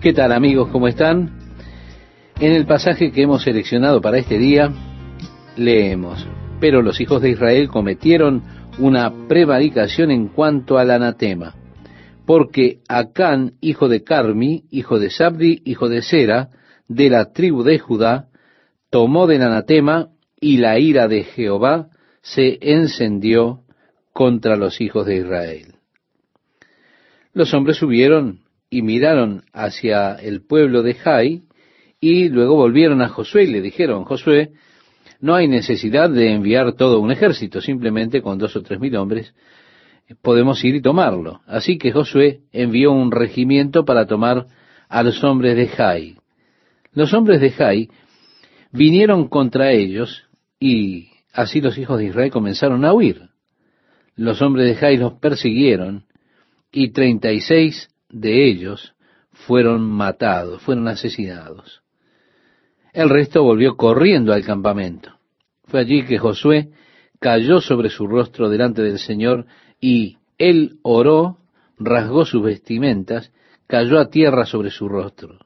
¿Qué tal amigos? ¿Cómo están? En el pasaje que hemos seleccionado para este día, leemos, pero los hijos de Israel cometieron una prevaricación en cuanto al anatema, porque Acán, hijo de Carmi, hijo de Sabdi, hijo de Sera, de la tribu de Judá, tomó del anatema y la ira de Jehová se encendió contra los hijos de Israel. Los hombres subieron y miraron hacia el pueblo de Jai y luego volvieron a Josué y le dijeron, Josué, no hay necesidad de enviar todo un ejército, simplemente con dos o tres mil hombres podemos ir y tomarlo. Así que Josué envió un regimiento para tomar a los hombres de Jai. Los hombres de Jai vinieron contra ellos y así los hijos de Israel comenzaron a huir. Los hombres de Jai los persiguieron y treinta y seis de ellos fueron matados, fueron asesinados. El resto volvió corriendo al campamento. Fue allí que Josué cayó sobre su rostro delante del Señor y él oró, rasgó sus vestimentas, cayó a tierra sobre su rostro.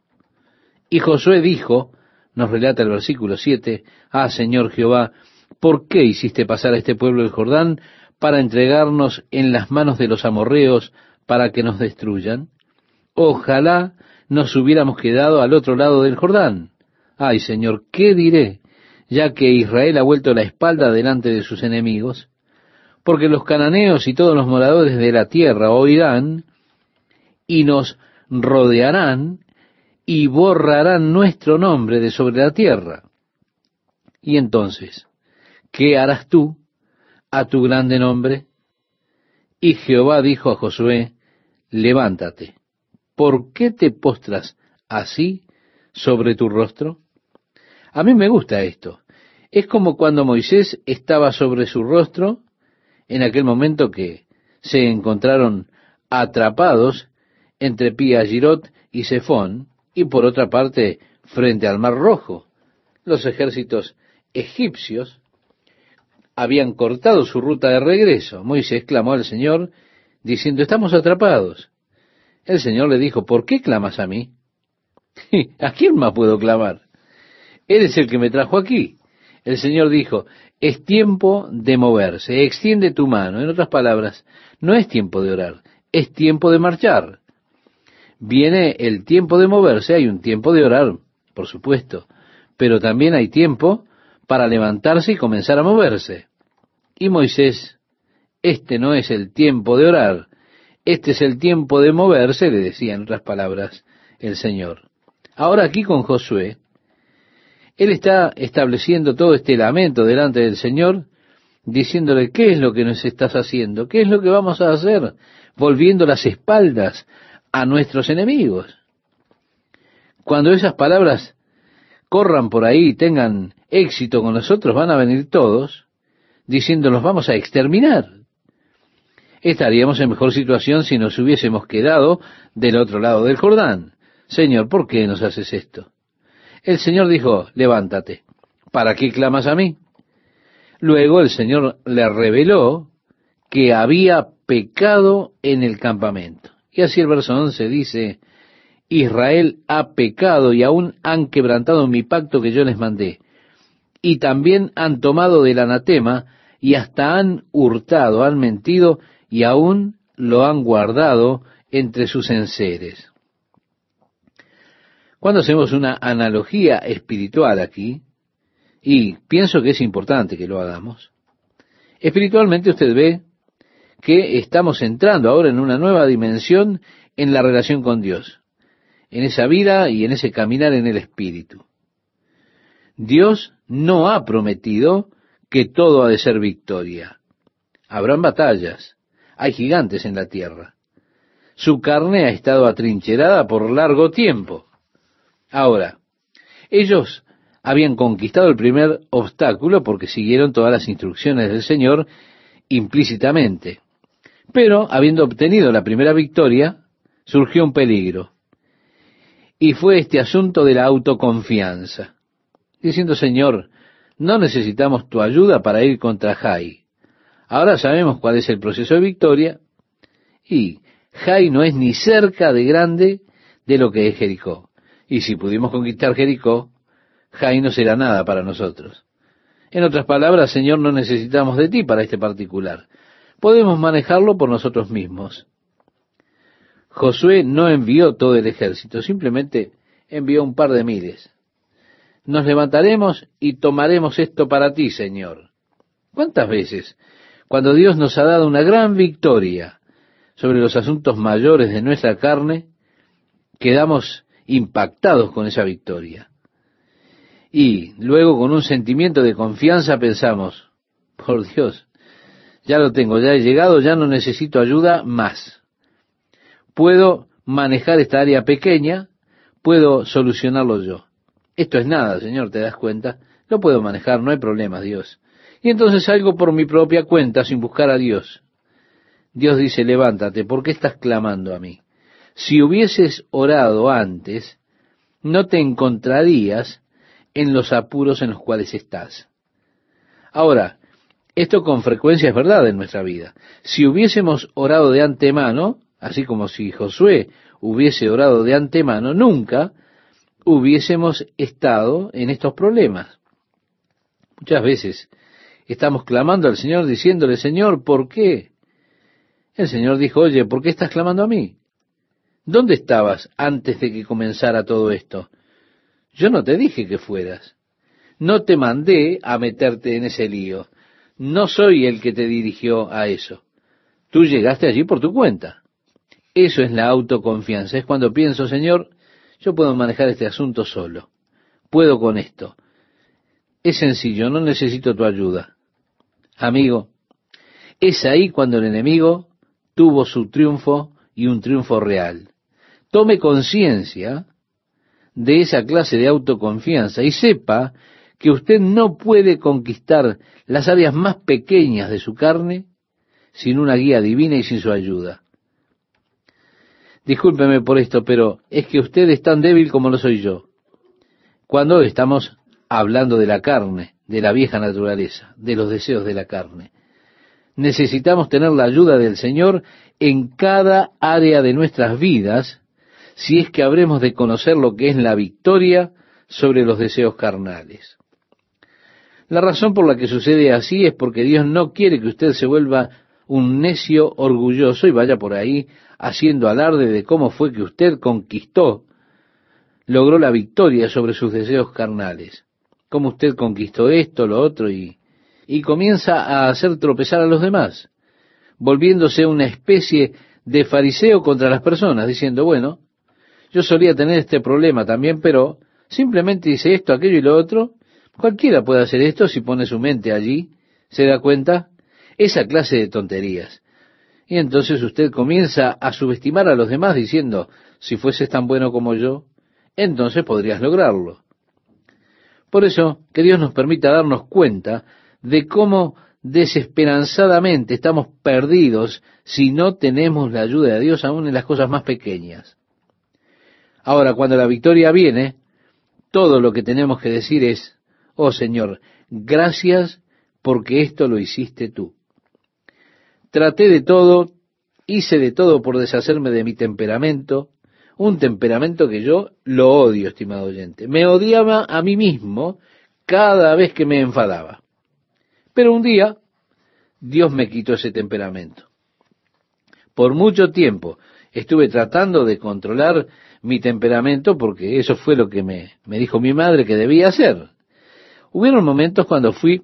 Y Josué dijo, nos relata el versículo 7, Ah Señor Jehová, ¿por qué hiciste pasar a este pueblo el Jordán para entregarnos en las manos de los amorreos para que nos destruyan? Ojalá nos hubiéramos quedado al otro lado del Jordán. Ay, Señor, ¿qué diré? Ya que Israel ha vuelto la espalda delante de sus enemigos, porque los cananeos y todos los moradores de la tierra oirán y nos rodearán y borrarán nuestro nombre de sobre la tierra. Y entonces, ¿qué harás tú a tu grande nombre? Y Jehová dijo a Josué, levántate ¿por qué te postras así sobre tu rostro? A mí me gusta esto. Es como cuando Moisés estaba sobre su rostro en aquel momento que se encontraron atrapados entre Pía Girot y Sefón, y por otra parte frente al Mar Rojo. Los ejércitos egipcios habían cortado su ruta de regreso. Moisés clamó al Señor diciendo, estamos atrapados. El Señor le dijo, ¿por qué clamas a mí? ¿A quién más puedo clamar? Eres el que me trajo aquí. El Señor dijo, es tiempo de moverse, extiende tu mano. En otras palabras, no es tiempo de orar, es tiempo de marchar. Viene el tiempo de moverse, hay un tiempo de orar, por supuesto, pero también hay tiempo para levantarse y comenzar a moverse. Y Moisés, este no es el tiempo de orar, este es el tiempo de moverse, le decía en otras palabras el Señor. Ahora aquí con Josué, él está estableciendo todo este lamento delante del Señor, diciéndole, ¿qué es lo que nos estás haciendo? ¿Qué es lo que vamos a hacer? Volviendo las espaldas a nuestros enemigos. Cuando esas palabras corran por ahí y tengan éxito con nosotros, van a venir todos diciendo, los vamos a exterminar estaríamos en mejor situación si nos hubiésemos quedado del otro lado del Jordán. Señor, ¿por qué nos haces esto? El Señor dijo, levántate. ¿Para qué clamas a mí? Luego el Señor le reveló que había pecado en el campamento. Y así el verso 11 dice, Israel ha pecado y aún han quebrantado mi pacto que yo les mandé. Y también han tomado del anatema y hasta han hurtado, han mentido y aún lo han guardado entre sus enseres. Cuando hacemos una analogía espiritual aquí, y pienso que es importante que lo hagamos, espiritualmente usted ve que estamos entrando ahora en una nueva dimensión en la relación con Dios, en esa vida y en ese caminar en el Espíritu. Dios no ha prometido que todo ha de ser victoria. Habrán batallas, hay gigantes en la tierra. Su carne ha estado atrincherada por largo tiempo. Ahora, ellos habían conquistado el primer obstáculo porque siguieron todas las instrucciones del Señor implícitamente. Pero, habiendo obtenido la primera victoria, surgió un peligro. Y fue este asunto de la autoconfianza. Diciendo, Señor, no necesitamos tu ayuda para ir contra Jai. Ahora sabemos cuál es el proceso de victoria y Jai no es ni cerca de grande de lo que es Jericó. Y si pudimos conquistar Jericó, Jai no será nada para nosotros. En otras palabras, Señor, no necesitamos de ti para este particular. Podemos manejarlo por nosotros mismos. Josué no envió todo el ejército, simplemente envió un par de miles. Nos levantaremos y tomaremos esto para ti, Señor. ¿Cuántas veces, cuando Dios nos ha dado una gran victoria sobre los asuntos mayores de nuestra carne, quedamos impactados con esa victoria? Y luego con un sentimiento de confianza pensamos, por Dios, ya lo tengo, ya he llegado, ya no necesito ayuda más. Puedo manejar esta área pequeña, puedo solucionarlo yo. Esto es nada, Señor, ¿te das cuenta? Lo puedo manejar, no hay problema, Dios. Y entonces salgo por mi propia cuenta sin buscar a Dios. Dios dice, levántate, ¿por qué estás clamando a mí? Si hubieses orado antes, no te encontrarías en los apuros en los cuales estás. Ahora, esto con frecuencia es verdad en nuestra vida. Si hubiésemos orado de antemano, así como si Josué hubiese orado de antemano, nunca hubiésemos estado en estos problemas. Muchas veces estamos clamando al Señor diciéndole, Señor, ¿por qué? El Señor dijo, oye, ¿por qué estás clamando a mí? ¿Dónde estabas antes de que comenzara todo esto? Yo no te dije que fueras. No te mandé a meterte en ese lío. No soy el que te dirigió a eso. Tú llegaste allí por tu cuenta. Eso es la autoconfianza. Es cuando pienso, Señor, yo puedo manejar este asunto solo. Puedo con esto. Es sencillo, no necesito tu ayuda. Amigo, es ahí cuando el enemigo tuvo su triunfo y un triunfo real. Tome conciencia de esa clase de autoconfianza y sepa que usted no puede conquistar las áreas más pequeñas de su carne sin una guía divina y sin su ayuda. Discúlpeme por esto, pero es que usted es tan débil como lo soy yo. Cuando estamos hablando de la carne, de la vieja naturaleza, de los deseos de la carne. Necesitamos tener la ayuda del Señor en cada área de nuestras vidas si es que habremos de conocer lo que es la victoria sobre los deseos carnales. La razón por la que sucede así es porque Dios no quiere que usted se vuelva un necio orgulloso y vaya por ahí haciendo alarde de cómo fue que usted conquistó, logró la victoria sobre sus deseos carnales, cómo usted conquistó esto, lo otro y, y comienza a hacer tropezar a los demás, volviéndose una especie de fariseo contra las personas, diciendo, bueno, yo solía tener este problema también, pero simplemente dice esto, aquello y lo otro. Cualquiera puede hacer esto si pone su mente allí, se da cuenta, esa clase de tonterías. Y entonces usted comienza a subestimar a los demás diciendo, si fueses tan bueno como yo, entonces podrías lograrlo. Por eso, que Dios nos permita darnos cuenta de cómo desesperanzadamente estamos perdidos si no tenemos la ayuda de Dios aún en las cosas más pequeñas. Ahora, cuando la victoria viene, todo lo que tenemos que decir es, oh Señor, gracias porque esto lo hiciste tú. Traté de todo, hice de todo por deshacerme de mi temperamento, un temperamento que yo lo odio, estimado oyente. Me odiaba a mí mismo cada vez que me enfadaba. Pero un día Dios me quitó ese temperamento. Por mucho tiempo estuve tratando de controlar mi temperamento porque eso fue lo que me, me dijo mi madre que debía hacer. Hubieron momentos cuando fui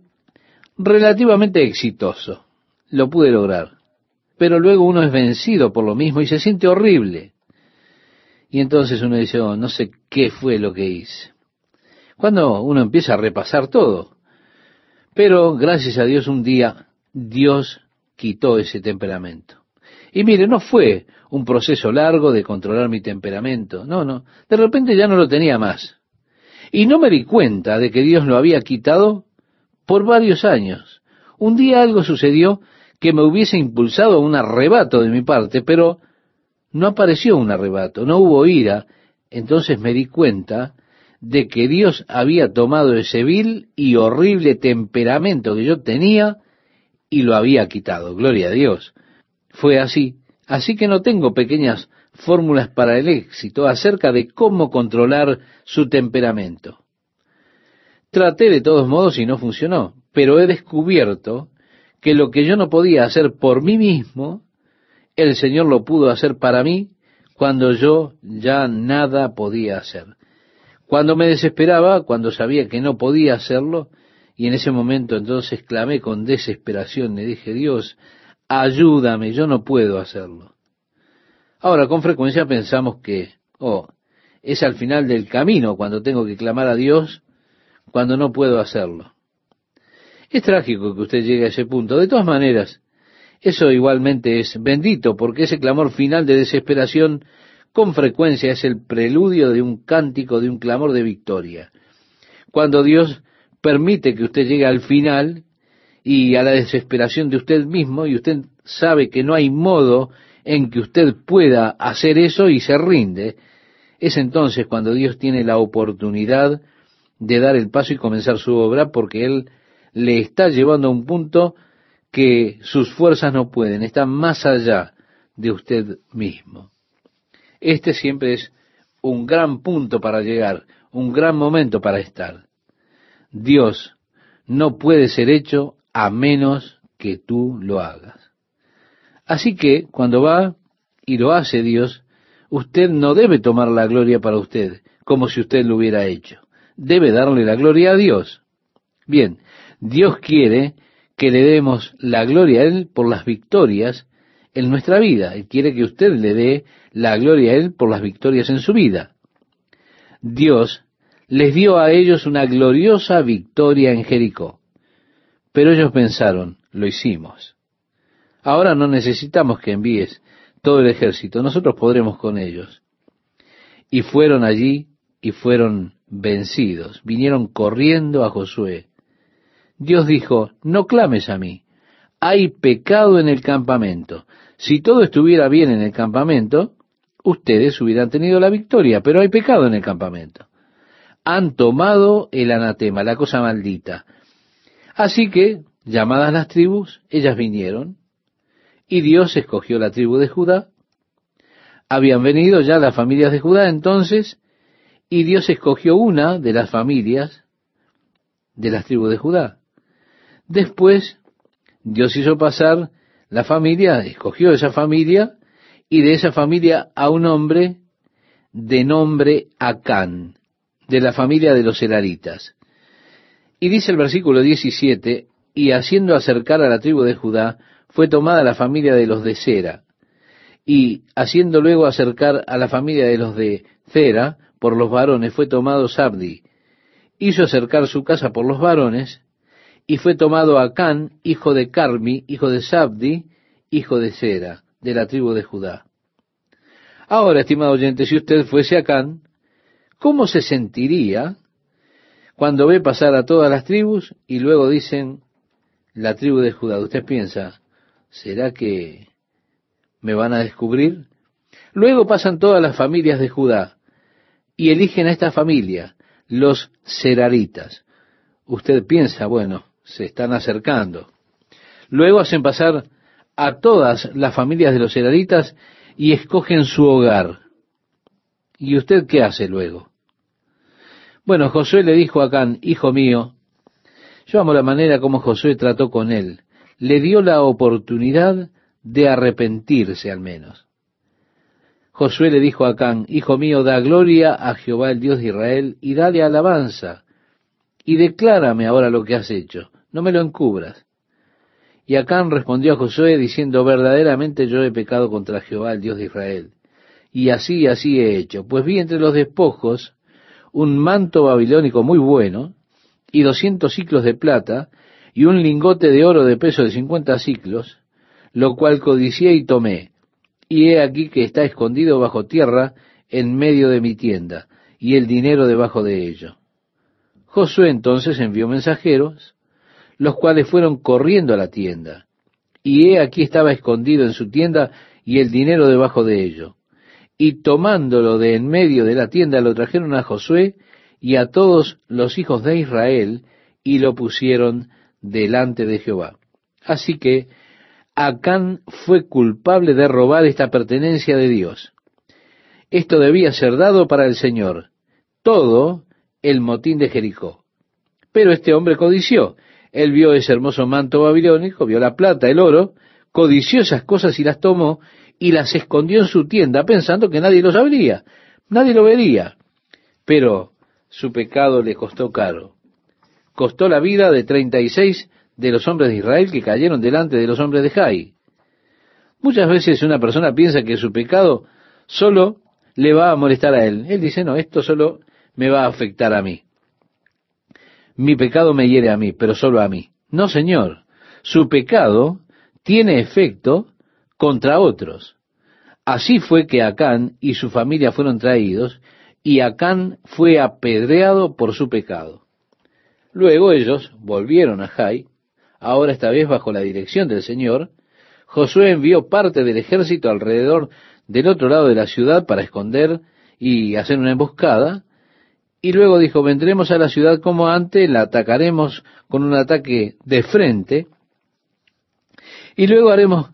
relativamente exitoso. Lo pude lograr. Pero luego uno es vencido por lo mismo y se siente horrible. Y entonces uno dice, oh, no sé qué fue lo que hice. Cuando uno empieza a repasar todo. Pero gracias a Dios un día Dios quitó ese temperamento. Y mire, no fue un proceso largo de controlar mi temperamento. No, no. De repente ya no lo tenía más. Y no me di cuenta de que Dios lo había quitado por varios años. Un día algo sucedió que me hubiese impulsado a un arrebato de mi parte, pero no apareció un arrebato, no hubo ira. Entonces me di cuenta de que Dios había tomado ese vil y horrible temperamento que yo tenía y lo había quitado. Gloria a Dios. Fue así. Así que no tengo pequeñas fórmulas para el éxito acerca de cómo controlar su temperamento. Traté de todos modos y no funcionó, pero he descubierto que lo que yo no podía hacer por mí mismo, el Señor lo pudo hacer para mí cuando yo ya nada podía hacer. Cuando me desesperaba, cuando sabía que no podía hacerlo, y en ese momento entonces clamé con desesperación, le dije, Dios, ayúdame, yo no puedo hacerlo. Ahora, con frecuencia pensamos que, oh, es al final del camino cuando tengo que clamar a Dios, cuando no puedo hacerlo. Es trágico que usted llegue a ese punto. De todas maneras, eso igualmente es bendito, porque ese clamor final de desesperación con frecuencia es el preludio de un cántico, de un clamor de victoria. Cuando Dios permite que usted llegue al final y a la desesperación de usted mismo y usted sabe que no hay modo en que usted pueda hacer eso y se rinde, es entonces cuando Dios tiene la oportunidad de dar el paso y comenzar su obra porque Él le está llevando a un punto que sus fuerzas no pueden, está más allá de usted mismo. Este siempre es un gran punto para llegar, un gran momento para estar. Dios no puede ser hecho a menos que tú lo hagas. Así que cuando va y lo hace Dios, usted no debe tomar la gloria para usted, como si usted lo hubiera hecho. Debe darle la gloria a Dios. Bien, Dios quiere que le demos la gloria a Él por las victorias en nuestra vida. Y quiere que usted le dé la gloria a Él por las victorias en su vida. Dios les dio a ellos una gloriosa victoria en Jericó. Pero ellos pensaron, lo hicimos. Ahora no necesitamos que envíes todo el ejército, nosotros podremos con ellos. Y fueron allí y fueron vencidos, vinieron corriendo a Josué. Dios dijo, no clames a mí, hay pecado en el campamento. Si todo estuviera bien en el campamento, ustedes hubieran tenido la victoria, pero hay pecado en el campamento. Han tomado el anatema, la cosa maldita. Así que, llamadas las tribus, ellas vinieron, y Dios escogió la tribu de Judá. Habían venido ya las familias de Judá entonces, y Dios escogió una de las familias de las tribus de Judá. Después, Dios hizo pasar la familia, escogió esa familia, y de esa familia a un hombre de nombre Acán, de la familia de los Elaritas. Y dice el versículo 17, y haciendo acercar a la tribu de Judá, fue tomada la familia de los de Sera, y haciendo luego acercar a la familia de los de Cera por los varones, fue tomado Sabdi, hizo acercar su casa por los varones, y fue tomado Acán, hijo de Carmi, hijo de Sabdi, hijo de Sera, de la tribu de Judá. Ahora, estimado oyente, si usted fuese Acán, ¿cómo se sentiría cuando ve pasar a todas las tribus y luego dicen la tribu de Judá? Usted piensa, ¿será que me van a descubrir? Luego pasan todas las familias de Judá y eligen a esta familia, los seraritas. Usted piensa, bueno, se están acercando. Luego hacen pasar a todas las familias de los seraritas y escogen su hogar. ¿Y usted qué hace luego? Bueno, Josué le dijo a Acán, hijo mío, yo amo la manera como Josué trató con él le dio la oportunidad de arrepentirse al menos. Josué le dijo a Acán, Hijo mío, da gloria a Jehová el Dios de Israel y dale alabanza, y declárame ahora lo que has hecho, no me lo encubras. Y Acán respondió a Josué diciendo, verdaderamente yo he pecado contra Jehová el Dios de Israel. Y así, así he hecho. Pues vi entre los despojos un manto babilónico muy bueno, y doscientos ciclos de plata, y un lingote de oro de peso de cincuenta ciclos, lo cual codicié y tomé. Y he aquí que está escondido bajo tierra en medio de mi tienda, y el dinero debajo de ello. Josué entonces envió mensajeros, los cuales fueron corriendo a la tienda. Y he aquí estaba escondido en su tienda y el dinero debajo de ello. Y tomándolo de en medio de la tienda lo trajeron a Josué y a todos los hijos de Israel y lo pusieron delante de Jehová. Así que Acán fue culpable de robar esta pertenencia de Dios. esto debía ser dado para el Señor, todo el motín de Jericó. Pero este hombre codició. Él vio ese hermoso manto babilónico, vio la plata, el oro, codició esas cosas y las tomó y las escondió en su tienda pensando que nadie lo sabría, nadie lo vería. Pero su pecado le costó caro. Costó la vida de treinta y seis de los hombres de Israel que cayeron delante de los hombres de Jai. Muchas veces una persona piensa que su pecado solo le va a molestar a él. Él dice, no, esto solo me va a afectar a mí. Mi pecado me hiere a mí, pero solo a mí. No, Señor. Su pecado tiene efecto contra otros. Así fue que Acán y su familia fueron traídos, y Acán fue apedreado por su pecado. Luego ellos volvieron a Jai, ahora esta vez bajo la dirección del Señor. Josué envió parte del ejército alrededor del otro lado de la ciudad para esconder y hacer una emboscada, y luego dijo, vendremos a la ciudad como antes, la atacaremos con un ataque de frente, y luego haremos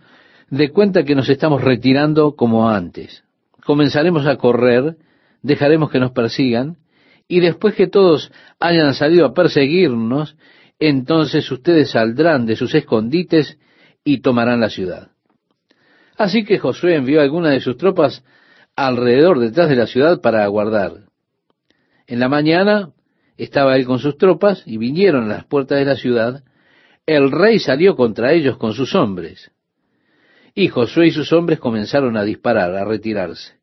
de cuenta que nos estamos retirando como antes. Comenzaremos a correr, dejaremos que nos persigan, y después que todos hayan salido a perseguirnos, entonces ustedes saldrán de sus escondites y tomarán la ciudad. Así que Josué envió algunas de sus tropas alrededor detrás de la ciudad para aguardar. En la mañana estaba él con sus tropas y vinieron a las puertas de la ciudad. El rey salió contra ellos con sus hombres. Y Josué y sus hombres comenzaron a disparar, a retirarse.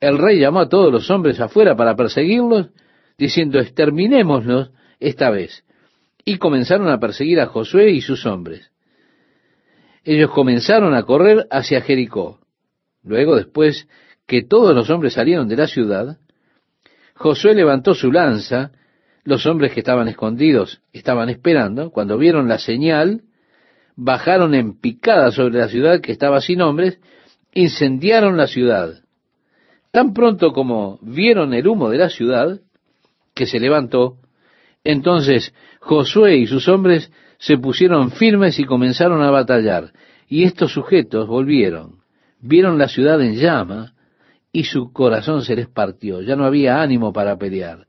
El rey llamó a todos los hombres afuera para perseguirlos, diciendo, exterminémoslos esta vez. Y comenzaron a perseguir a Josué y sus hombres. Ellos comenzaron a correr hacia Jericó. Luego, después que todos los hombres salieron de la ciudad, Josué levantó su lanza, los hombres que estaban escondidos estaban esperando, cuando vieron la señal, bajaron en picada sobre la ciudad que estaba sin hombres, incendiaron la ciudad. Tan pronto como vieron el humo de la ciudad, que se levantó, entonces Josué y sus hombres se pusieron firmes y comenzaron a batallar. Y estos sujetos volvieron, vieron la ciudad en llama, y su corazón se les partió, ya no había ánimo para pelear.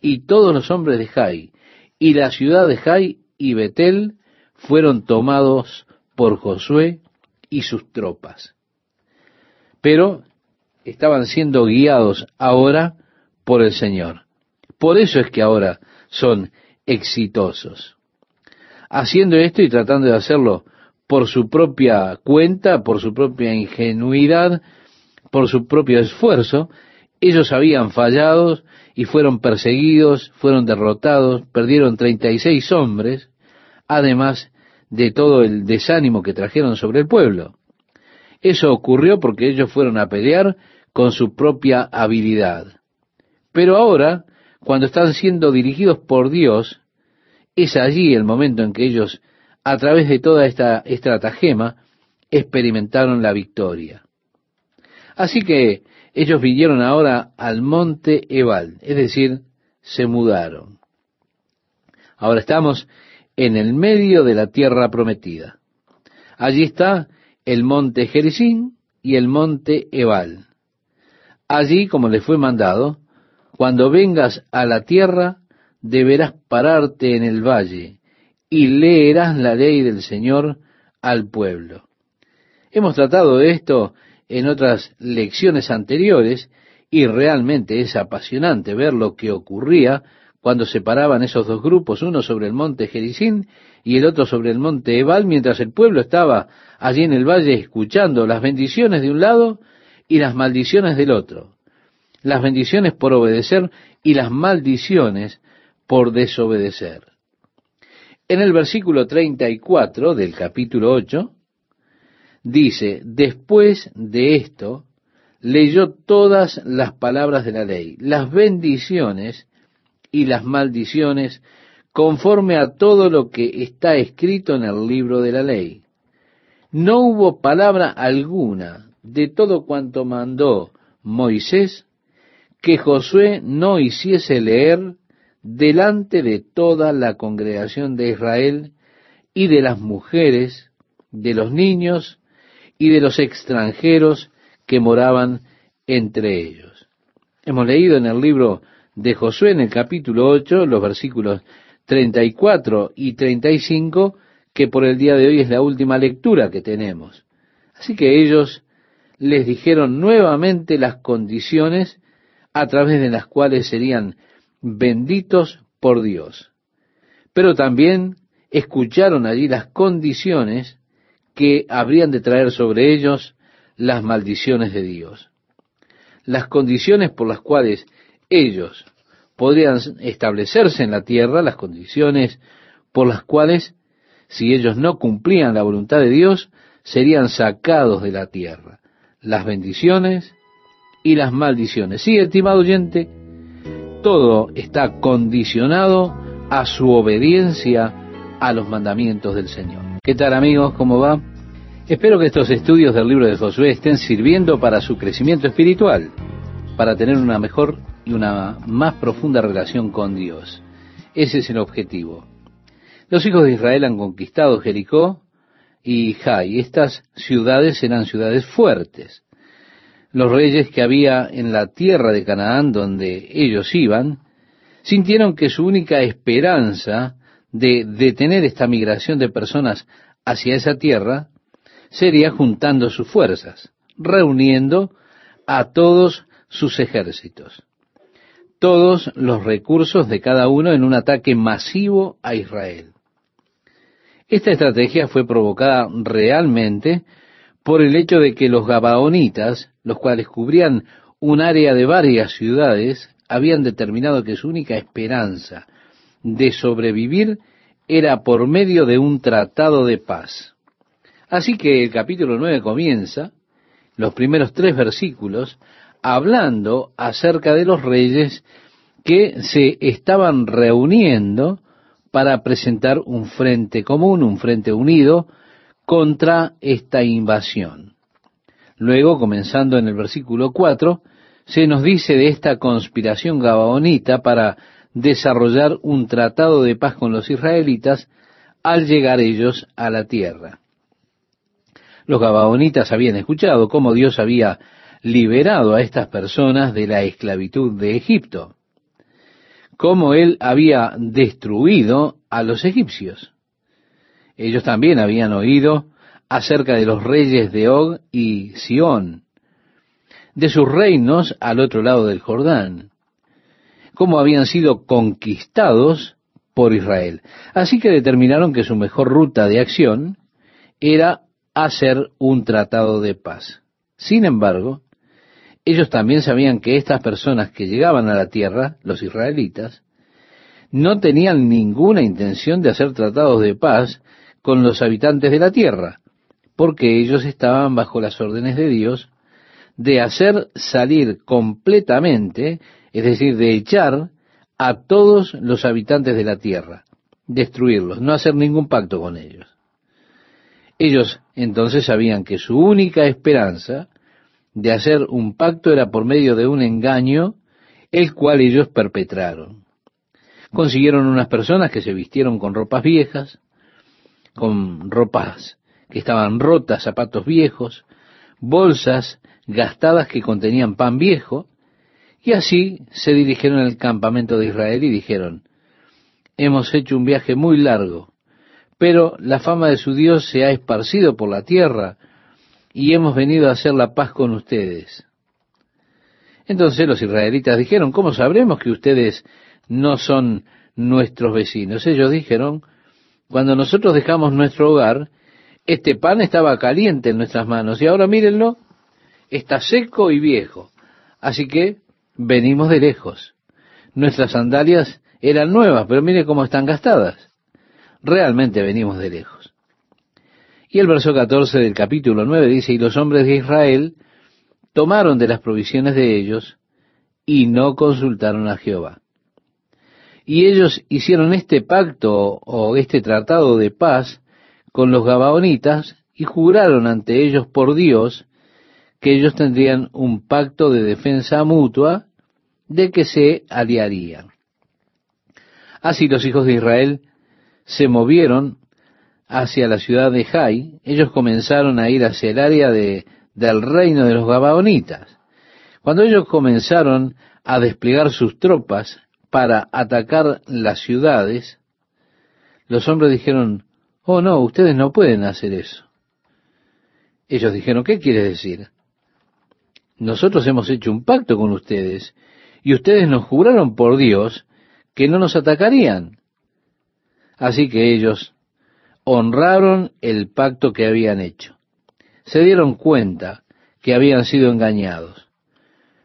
Y todos los hombres de Jai, y la ciudad de Jai y Betel fueron tomados por Josué y sus tropas. Pero estaban siendo guiados ahora por el Señor. Por eso es que ahora son exitosos. Haciendo esto y tratando de hacerlo por su propia cuenta, por su propia ingenuidad, por su propio esfuerzo, ellos habían fallado y fueron perseguidos, fueron derrotados, perdieron 36 hombres, además de todo el desánimo que trajeron sobre el pueblo. Eso ocurrió porque ellos fueron a pelear con su propia habilidad. Pero ahora, cuando están siendo dirigidos por Dios, es allí el momento en que ellos, a través de toda esta estratagema, experimentaron la victoria. Así que ellos vinieron ahora al monte Ebal, es decir, se mudaron. Ahora estamos en el medio de la tierra prometida. Allí está el monte Jericín y el monte Ebal. Allí, como les fue mandado, cuando vengas a la tierra, deberás pararte en el valle y leerás la ley del Señor al pueblo. Hemos tratado esto en otras lecciones anteriores y realmente es apasionante ver lo que ocurría cuando se paraban esos dos grupos, uno sobre el monte Jericín y el otro sobre el monte Ebal, mientras el pueblo estaba allí en el valle escuchando las bendiciones de un lado y las maldiciones del otro. Las bendiciones por obedecer y las maldiciones por desobedecer. En el versículo 34 del capítulo 8, dice, después de esto, leyó todas las palabras de la ley, las bendiciones y las maldiciones, conforme a todo lo que está escrito en el libro de la ley. No hubo palabra alguna de todo cuanto mandó Moisés que Josué no hiciese leer delante de toda la congregación de Israel y de las mujeres, de los niños y de los extranjeros que moraban entre ellos. Hemos leído en el libro de Josué, en el capítulo 8, los versículos 34 y 35, que por el día de hoy es la última lectura que tenemos. Así que ellos les dijeron nuevamente las condiciones a través de las cuales serían benditos por Dios. Pero también escucharon allí las condiciones que habrían de traer sobre ellos las maldiciones de Dios. Las condiciones por las cuales ellos podrían establecerse en la tierra, las condiciones por las cuales, si ellos no cumplían la voluntad de Dios, serían sacados de la tierra. Las bendiciones y las maldiciones. Sí, estimado oyente, todo está condicionado a su obediencia a los mandamientos del Señor. ¿Qué tal amigos? ¿Cómo va? Espero que estos estudios del libro de Josué estén sirviendo para su crecimiento espiritual, para tener una mejor y una más profunda relación con Dios. Ese es el objetivo. Los hijos de Israel han conquistado Jericó y Jai. Estas ciudades eran ciudades fuertes. Los reyes que había en la tierra de Canaán donde ellos iban, sintieron que su única esperanza de detener esta migración de personas hacia esa tierra sería juntando sus fuerzas, reuniendo a todos sus ejércitos, todos los recursos de cada uno en un ataque masivo a Israel. Esta estrategia fue provocada realmente por el hecho de que los gabaonitas, los cuales cubrían un área de varias ciudades, habían determinado que su única esperanza de sobrevivir era por medio de un tratado de paz. Así que el capítulo 9 comienza, los primeros tres versículos, hablando acerca de los reyes que se estaban reuniendo para presentar un frente común, un frente unido contra esta invasión. Luego, comenzando en el versículo 4, se nos dice de esta conspiración gabaonita para desarrollar un tratado de paz con los israelitas al llegar ellos a la tierra. Los gabaonitas habían escuchado cómo Dios había liberado a estas personas de la esclavitud de Egipto, cómo Él había destruido a los egipcios. Ellos también habían oído acerca de los reyes de Og y Sión, de sus reinos al otro lado del Jordán, cómo habían sido conquistados por Israel. Así que determinaron que su mejor ruta de acción era hacer un tratado de paz. Sin embargo, ellos también sabían que estas personas que llegaban a la tierra, los israelitas, no tenían ninguna intención de hacer tratados de paz con los habitantes de la tierra, porque ellos estaban bajo las órdenes de Dios de hacer salir completamente es decir, de echar a todos los habitantes de la tierra, destruirlos, no hacer ningún pacto con ellos. Ellos entonces sabían que su única esperanza de hacer un pacto era por medio de un engaño, el cual ellos perpetraron. Consiguieron unas personas que se vistieron con ropas viejas, con ropas que estaban rotas, zapatos viejos, bolsas gastadas que contenían pan viejo, y así se dirigieron al campamento de Israel y dijeron, hemos hecho un viaje muy largo, pero la fama de su Dios se ha esparcido por la tierra y hemos venido a hacer la paz con ustedes. Entonces los israelitas dijeron, ¿cómo sabremos que ustedes no son nuestros vecinos? Ellos dijeron, cuando nosotros dejamos nuestro hogar, este pan estaba caliente en nuestras manos y ahora mírenlo, está seco y viejo. Así que venimos de lejos. Nuestras sandalias eran nuevas, pero mire cómo están gastadas. Realmente venimos de lejos. Y el verso 14 del capítulo 9 dice, y los hombres de Israel tomaron de las provisiones de ellos y no consultaron a Jehová. Y ellos hicieron este pacto o este tratado de paz con los gabaonitas y juraron ante ellos por Dios que ellos tendrían un pacto de defensa mutua de que se aliarían. Así los hijos de Israel se movieron hacia la ciudad de Jai, ellos comenzaron a ir hacia el área de, del reino de los Gabaonitas. Cuando ellos comenzaron a desplegar sus tropas para atacar las ciudades, los hombres dijeron, oh no, ustedes no pueden hacer eso. Ellos dijeron, ¿qué quiere decir? Nosotros hemos hecho un pacto con ustedes y ustedes nos juraron por Dios que no nos atacarían. Así que ellos honraron el pacto que habían hecho. Se dieron cuenta que habían sido engañados.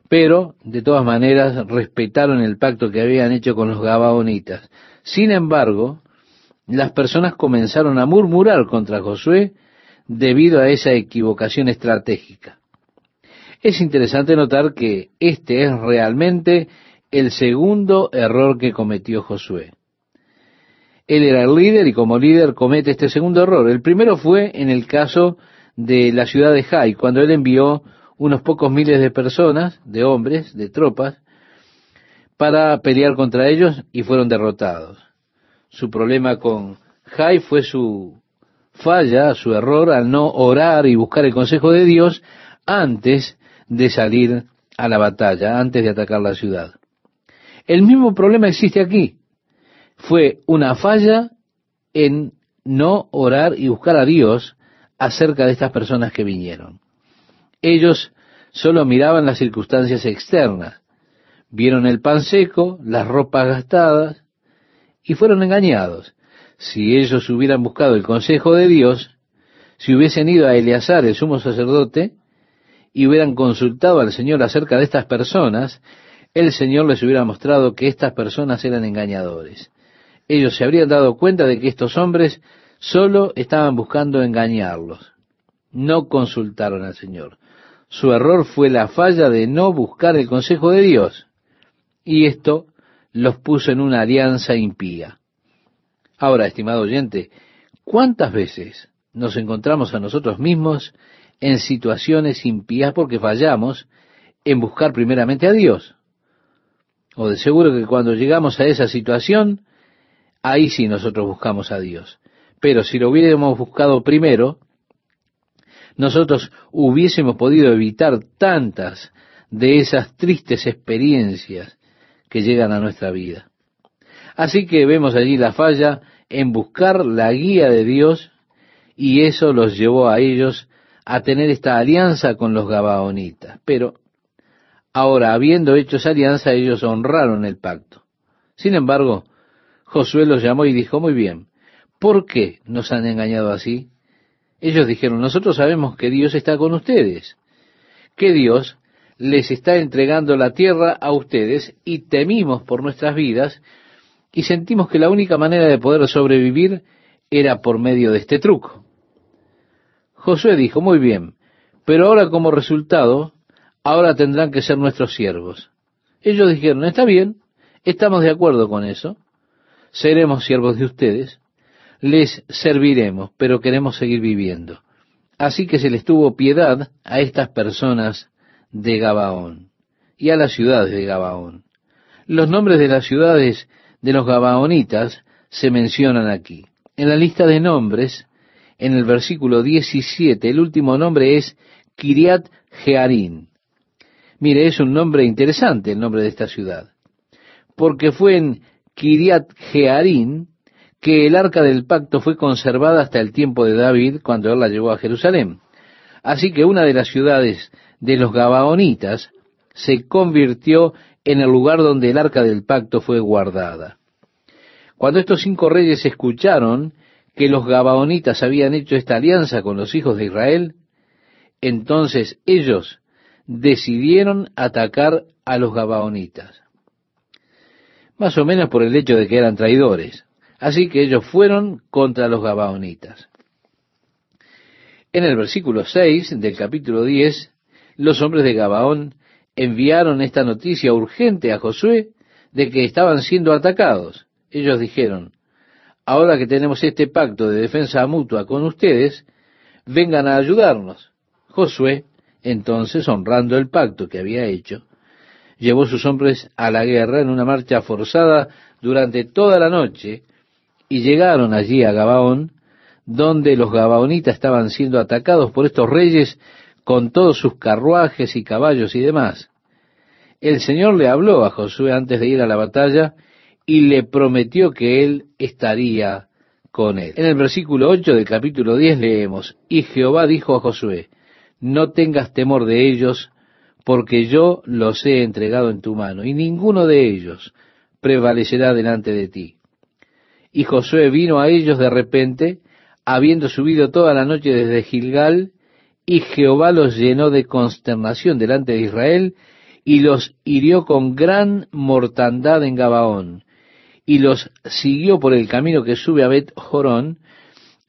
Pero, de todas maneras, respetaron el pacto que habían hecho con los gabaonitas. Sin embargo, las personas comenzaron a murmurar contra Josué debido a esa equivocación estratégica. Es interesante notar que este es realmente el segundo error que cometió Josué. Él era el líder y como líder comete este segundo error. El primero fue en el caso de la ciudad de Jai, cuando él envió unos pocos miles de personas, de hombres, de tropas, para pelear contra ellos y fueron derrotados. Su problema con Jai fue su falla, su error al no orar y buscar el consejo de Dios antes de salir a la batalla, antes de atacar la ciudad. El mismo problema existe aquí. Fue una falla en no orar y buscar a Dios acerca de estas personas que vinieron. Ellos solo miraban las circunstancias externas, vieron el pan seco, las ropas gastadas, y fueron engañados. Si ellos hubieran buscado el consejo de Dios, si hubiesen ido a Eleazar, el sumo sacerdote, y hubieran consultado al Señor acerca de estas personas, el Señor les hubiera mostrado que estas personas eran engañadores. Ellos se habrían dado cuenta de que estos hombres solo estaban buscando engañarlos. No consultaron al Señor. Su error fue la falla de no buscar el consejo de Dios. Y esto los puso en una alianza impía. Ahora, estimado oyente, ¿cuántas veces nos encontramos a nosotros mismos en situaciones impías porque fallamos en buscar primeramente a Dios? O de seguro que cuando llegamos a esa situación, ahí sí nosotros buscamos a Dios. Pero si lo hubiéramos buscado primero, nosotros hubiésemos podido evitar tantas de esas tristes experiencias que llegan a nuestra vida. Así que vemos allí la falla en buscar la guía de Dios y eso los llevó a ellos a tener esta alianza con los gabaonitas. Pero ahora, habiendo hecho esa alianza, ellos honraron el pacto. Sin embargo, Josué los llamó y dijo, muy bien, ¿por qué nos han engañado así? Ellos dijeron, nosotros sabemos que Dios está con ustedes, que Dios les está entregando la tierra a ustedes y temimos por nuestras vidas y sentimos que la única manera de poder sobrevivir era por medio de este truco. Josué dijo, muy bien, pero ahora como resultado, ahora tendrán que ser nuestros siervos. Ellos dijeron, está bien, estamos de acuerdo con eso, seremos siervos de ustedes, les serviremos, pero queremos seguir viviendo. Así que se les tuvo piedad a estas personas de Gabaón y a las ciudades de Gabaón. Los nombres de las ciudades de los Gabaonitas se mencionan aquí. En la lista de nombres, en el versículo 17, el último nombre es Kiriat Jearín. Mire, es un nombre interesante el nombre de esta ciudad, porque fue en Kiriat Jearín que el arca del pacto fue conservada hasta el tiempo de David cuando él la llevó a Jerusalén. Así que una de las ciudades de los Gabaonitas se convirtió en el lugar donde el arca del pacto fue guardada. Cuando estos cinco reyes escucharon que los Gabaonitas habían hecho esta alianza con los hijos de Israel, entonces ellos decidieron atacar a los Gabaonitas. Más o menos por el hecho de que eran traidores. Así que ellos fueron contra los Gabaonitas. En el versículo 6 del capítulo 10, los hombres de Gabaón enviaron esta noticia urgente a Josué de que estaban siendo atacados. Ellos dijeron, ahora que tenemos este pacto de defensa mutua con ustedes, vengan a ayudarnos. Josué, entonces, honrando el pacto que había hecho, llevó sus hombres a la guerra en una marcha forzada durante toda la noche, y llegaron allí a Gabaón, donde los gabaonitas estaban siendo atacados por estos reyes con todos sus carruajes y caballos y demás. el Señor le habló a Josué antes de ir a la batalla y le prometió que él estaría con él. En el versículo 8 del capítulo 10 leemos, y Jehová dijo a Josué, no tengas temor de ellos, porque yo los he entregado en tu mano, y ninguno de ellos prevalecerá delante de ti. Y Josué vino a ellos de repente, habiendo subido toda la noche desde Gilgal, y Jehová los llenó de consternación delante de Israel, y los hirió con gran mortandad en Gabaón, y los siguió por el camino que sube a Bet Jorón,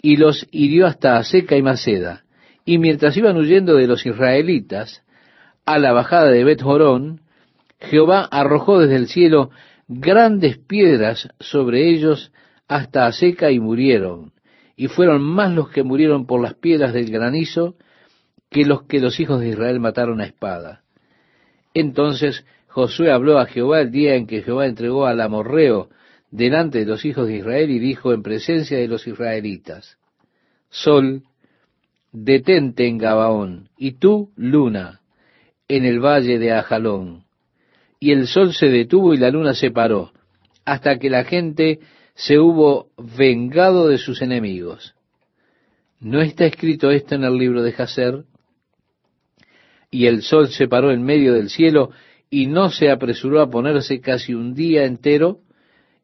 y los hirió hasta Seca y Maceda. Y mientras iban huyendo de los israelitas, a la bajada de Bet Jorón, Jehová arrojó desde el cielo grandes piedras sobre ellos hasta Seca y murieron. Y fueron más los que murieron por las piedras del granizo que los que los hijos de Israel mataron a espada. Entonces Josué habló a Jehová el día en que Jehová entregó al amorreo delante de los hijos de Israel y dijo en presencia de los israelitas, Sol, detente en Gabaón, y tú, luna, en el valle de Ajalón. Y el sol se detuvo y la luna se paró, hasta que la gente se hubo vengado de sus enemigos. ¿No está escrito esto en el libro de Jacer? Y el sol se paró en medio del cielo y no se apresuró a ponerse casi un día entero,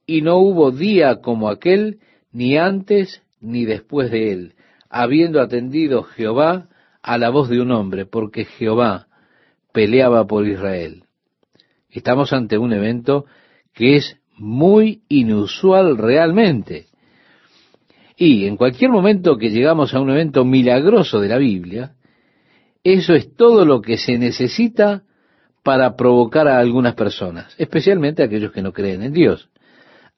y no hubo día como aquel, ni antes ni después de él, habiendo atendido Jehová a la voz de un hombre, porque Jehová peleaba por Israel. Estamos ante un evento que es muy inusual realmente. Y en cualquier momento que llegamos a un evento milagroso de la Biblia, eso es todo lo que se necesita para provocar a algunas personas, especialmente a aquellos que no creen en Dios,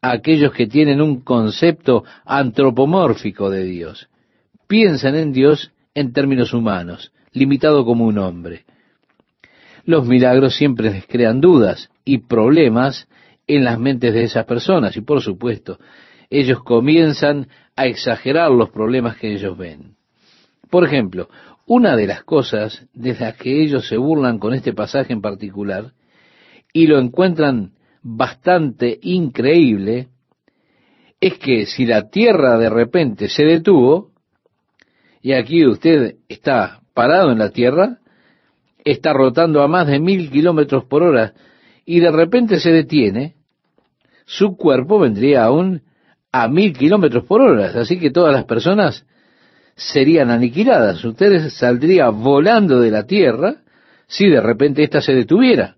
a aquellos que tienen un concepto antropomórfico de Dios. Piensan en Dios en términos humanos, limitado como un hombre. Los milagros siempre les crean dudas y problemas en las mentes de esas personas y por supuesto ellos comienzan a exagerar los problemas que ellos ven. Por ejemplo, una de las cosas de las que ellos se burlan con este pasaje en particular y lo encuentran bastante increíble es que si la tierra de repente se detuvo, y aquí usted está parado en la tierra, está rotando a más de mil kilómetros por hora y de repente se detiene, su cuerpo vendría aún a mil kilómetros por hora. Así que todas las personas serían aniquiladas. Ustedes saldría volando de la tierra si de repente ésta se detuviera.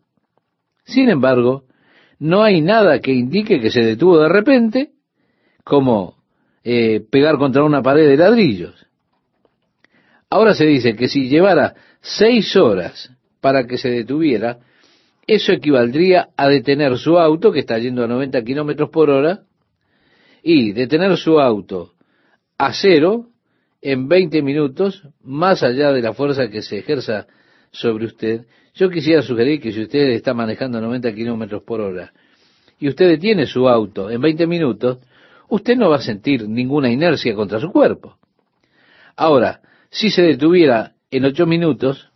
Sin embargo, no hay nada que indique que se detuvo de repente, como eh, pegar contra una pared de ladrillos. Ahora se dice que si llevara seis horas para que se detuviera, eso equivaldría a detener su auto, que está yendo a 90 kilómetros por hora, y detener su auto a cero en 20 minutos, más allá de la fuerza que se ejerza sobre usted. Yo quisiera sugerir que si usted está manejando a 90 kilómetros por hora y usted detiene su auto en 20 minutos, usted no va a sentir ninguna inercia contra su cuerpo. Ahora, si se detuviera en 8 minutos,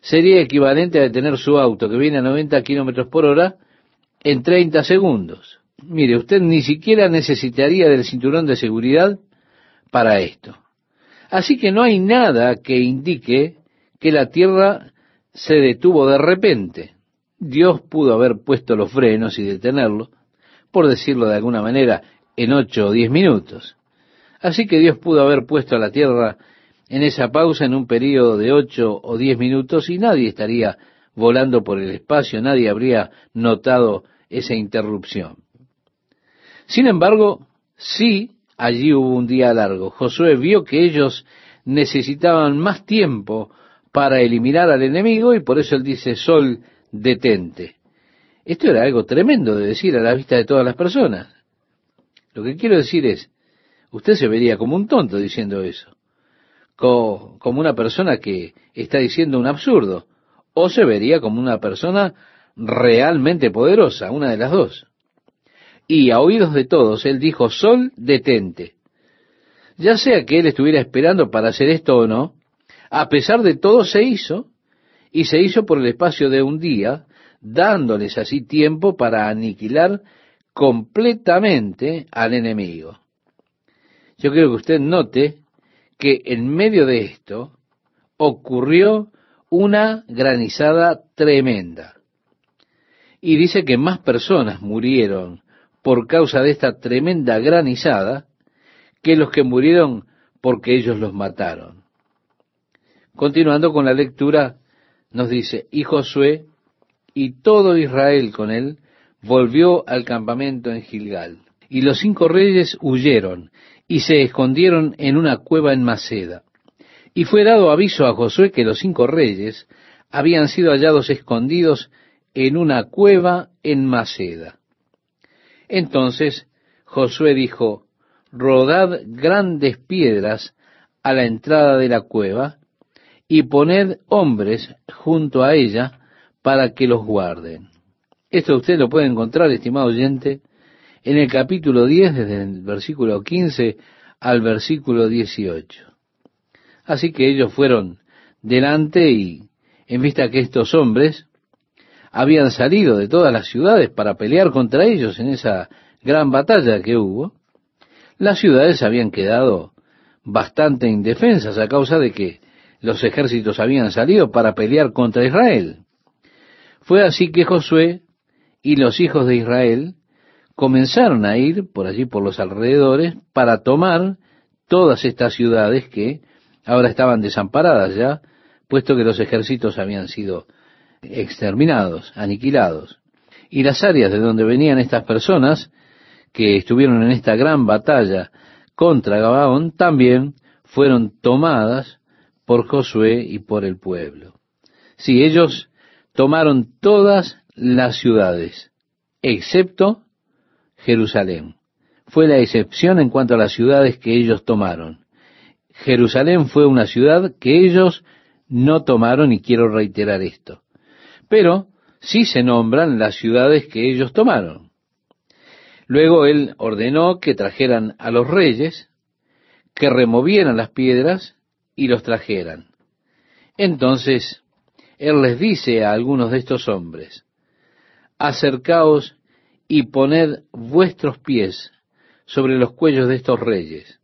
sería equivalente a detener su auto que viene a 90 kilómetros por hora en 30 segundos. Mire, usted ni siquiera necesitaría del cinturón de seguridad para esto. Así que no hay nada que indique que la Tierra se detuvo de repente. Dios pudo haber puesto los frenos y detenerlo, por decirlo de alguna manera, en ocho o diez minutos. Así que Dios pudo haber puesto a la Tierra en esa pausa en un periodo de ocho o diez minutos y nadie estaría volando por el espacio, nadie habría notado esa interrupción. Sin embargo, sí, allí hubo un día largo. Josué vio que ellos necesitaban más tiempo para eliminar al enemigo y por eso él dice, Sol, detente. Esto era algo tremendo de decir a la vista de todas las personas. Lo que quiero decir es, usted se vería como un tonto diciendo eso como una persona que está diciendo un absurdo, o se vería como una persona realmente poderosa, una de las dos. Y a oídos de todos, él dijo, Sol, detente. Ya sea que él estuviera esperando para hacer esto o no, a pesar de todo se hizo, y se hizo por el espacio de un día, dándoles así tiempo para aniquilar completamente al enemigo. Yo quiero que usted note que en medio de esto ocurrió una granizada tremenda. Y dice que más personas murieron por causa de esta tremenda granizada que los que murieron porque ellos los mataron. Continuando con la lectura, nos dice, y Josué y todo Israel con él volvió al campamento en Gilgal. Y los cinco reyes huyeron y se escondieron en una cueva en Maceda. Y fue dado aviso a Josué que los cinco reyes habían sido hallados escondidos en una cueva en Maceda. Entonces Josué dijo, rodad grandes piedras a la entrada de la cueva y poned hombres junto a ella para que los guarden. Esto usted lo puede encontrar, estimado oyente, en el capítulo 10, desde el versículo 15 al versículo 18. Así que ellos fueron delante y, en vista que estos hombres habían salido de todas las ciudades para pelear contra ellos en esa gran batalla que hubo, las ciudades habían quedado bastante indefensas a causa de que los ejércitos habían salido para pelear contra Israel. Fue así que Josué y los hijos de Israel comenzaron a ir por allí, por los alrededores, para tomar todas estas ciudades que ahora estaban desamparadas ya, puesto que los ejércitos habían sido exterminados, aniquilados. Y las áreas de donde venían estas personas, que estuvieron en esta gran batalla contra Gabaón, también fueron tomadas por Josué y por el pueblo. Si ellos tomaron todas las ciudades, excepto Jerusalén. Fue la excepción en cuanto a las ciudades que ellos tomaron. Jerusalén fue una ciudad que ellos no tomaron y quiero reiterar esto. Pero sí se nombran las ciudades que ellos tomaron. Luego él ordenó que trajeran a los reyes, que removieran las piedras y los trajeran. Entonces él les dice a algunos de estos hombres, acercaos y poned vuestros pies sobre los cuellos de estos reyes.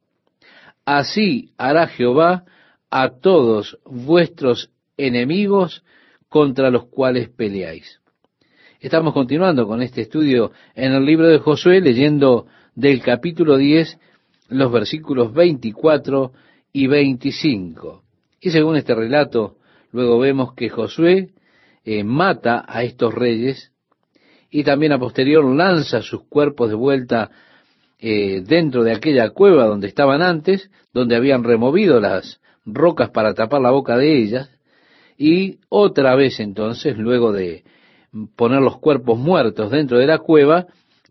Así hará Jehová a todos vuestros enemigos contra los cuales peleáis. Estamos continuando con este estudio en el libro de Josué, leyendo del capítulo 10 los versículos 24 y 25. Y según este relato, luego vemos que Josué eh, mata a estos reyes y también a posterior lanza sus cuerpos de vuelta eh, dentro de aquella cueva donde estaban antes, donde habían removido las rocas para tapar la boca de ellas, y otra vez entonces, luego de poner los cuerpos muertos dentro de la cueva,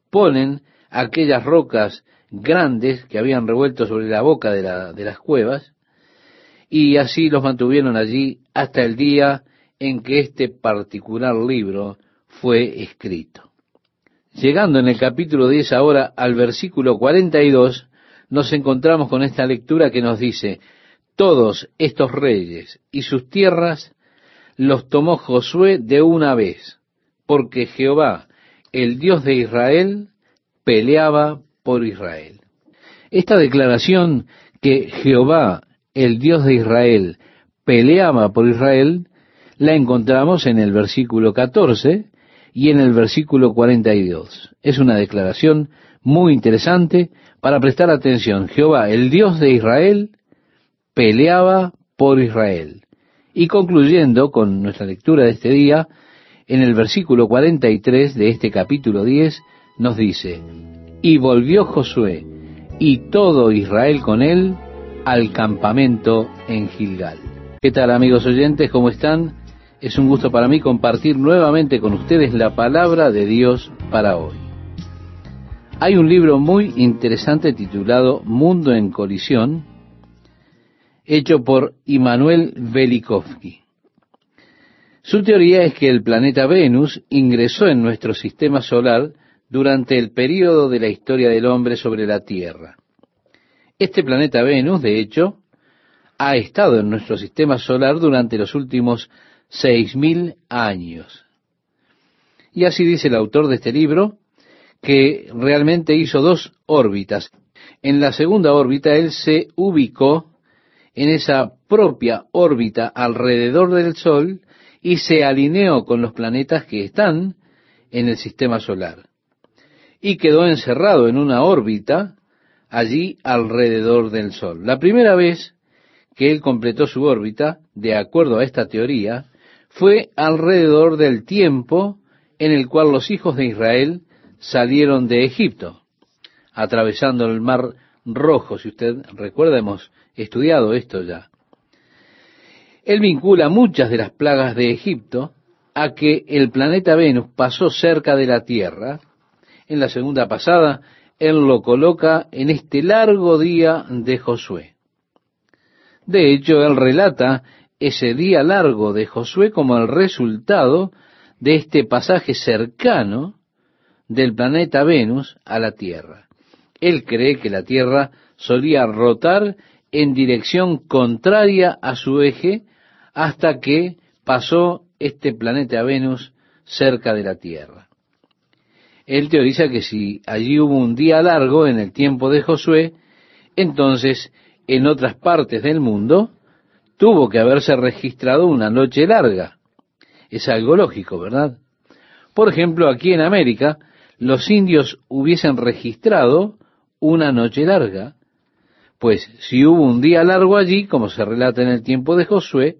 ponen aquellas rocas grandes que habían revuelto sobre la boca de, la, de las cuevas, y así los mantuvieron allí hasta el día en que este particular libro fue escrito. Llegando en el capítulo 10 ahora al versículo 42, nos encontramos con esta lectura que nos dice, todos estos reyes y sus tierras los tomó Josué de una vez, porque Jehová, el Dios de Israel, peleaba por Israel. Esta declaración que Jehová, el Dios de Israel, peleaba por Israel, la encontramos en el versículo 14, y en el versículo 42. Es una declaración muy interesante para prestar atención. Jehová, el Dios de Israel, peleaba por Israel. Y concluyendo con nuestra lectura de este día, en el versículo 43 de este capítulo 10 nos dice, y volvió Josué y todo Israel con él al campamento en Gilgal. ¿Qué tal amigos oyentes? ¿Cómo están? Es un gusto para mí compartir nuevamente con ustedes la palabra de Dios para hoy. Hay un libro muy interesante titulado Mundo en colisión, hecho por Immanuel Velikovsky. Su teoría es que el planeta Venus ingresó en nuestro sistema solar durante el período de la historia del hombre sobre la Tierra. Este planeta Venus, de hecho, ha estado en nuestro sistema solar durante los últimos seis mil años. Y así dice el autor de este libro, que realmente hizo dos órbitas. En la segunda órbita él se ubicó en esa propia órbita alrededor del Sol y se alineó con los planetas que están en el sistema solar. Y quedó encerrado en una órbita allí alrededor del Sol. La primera vez que él completó su órbita, de acuerdo a esta teoría, fue alrededor del tiempo en el cual los hijos de Israel salieron de Egipto, atravesando el mar rojo. Si usted recuerda, hemos estudiado esto ya. Él vincula muchas de las plagas de Egipto a que el planeta Venus pasó cerca de la Tierra. En la segunda pasada, él lo coloca en este largo día de Josué. De hecho, él relata ese día largo de Josué como el resultado de este pasaje cercano del planeta Venus a la Tierra. Él cree que la Tierra solía rotar en dirección contraria a su eje hasta que pasó este planeta Venus cerca de la Tierra. Él teoriza que si allí hubo un día largo en el tiempo de Josué, entonces en otras partes del mundo tuvo que haberse registrado una noche larga. Es algo lógico, ¿verdad? Por ejemplo, aquí en América, los indios hubiesen registrado una noche larga, pues si hubo un día largo allí, como se relata en el tiempo de Josué,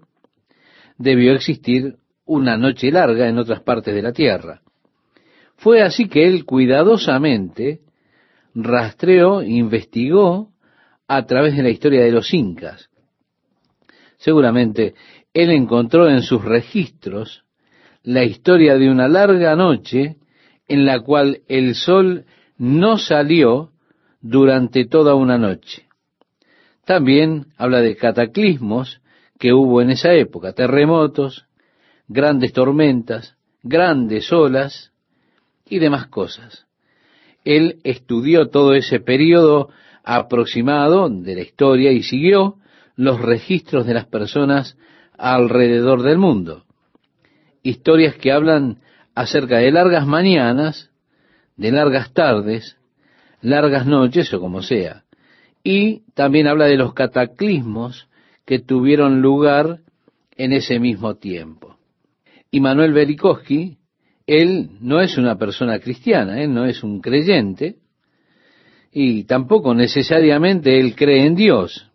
debió existir una noche larga en otras partes de la tierra. Fue así que él cuidadosamente rastreó, investigó a través de la historia de los incas. Seguramente él encontró en sus registros la historia de una larga noche en la cual el sol no salió durante toda una noche. También habla de cataclismos que hubo en esa época, terremotos, grandes tormentas, grandes olas, y demás cosas. Él estudió todo ese periodo aproximado de la historia y siguió los registros de las personas alrededor del mundo. Historias que hablan acerca de largas mañanas, de largas tardes, largas noches o como sea. Y también habla de los cataclismos que tuvieron lugar en ese mismo tiempo. Y Manuel Berikowski él no es una persona cristiana, él no es un creyente, y tampoco necesariamente él cree en Dios.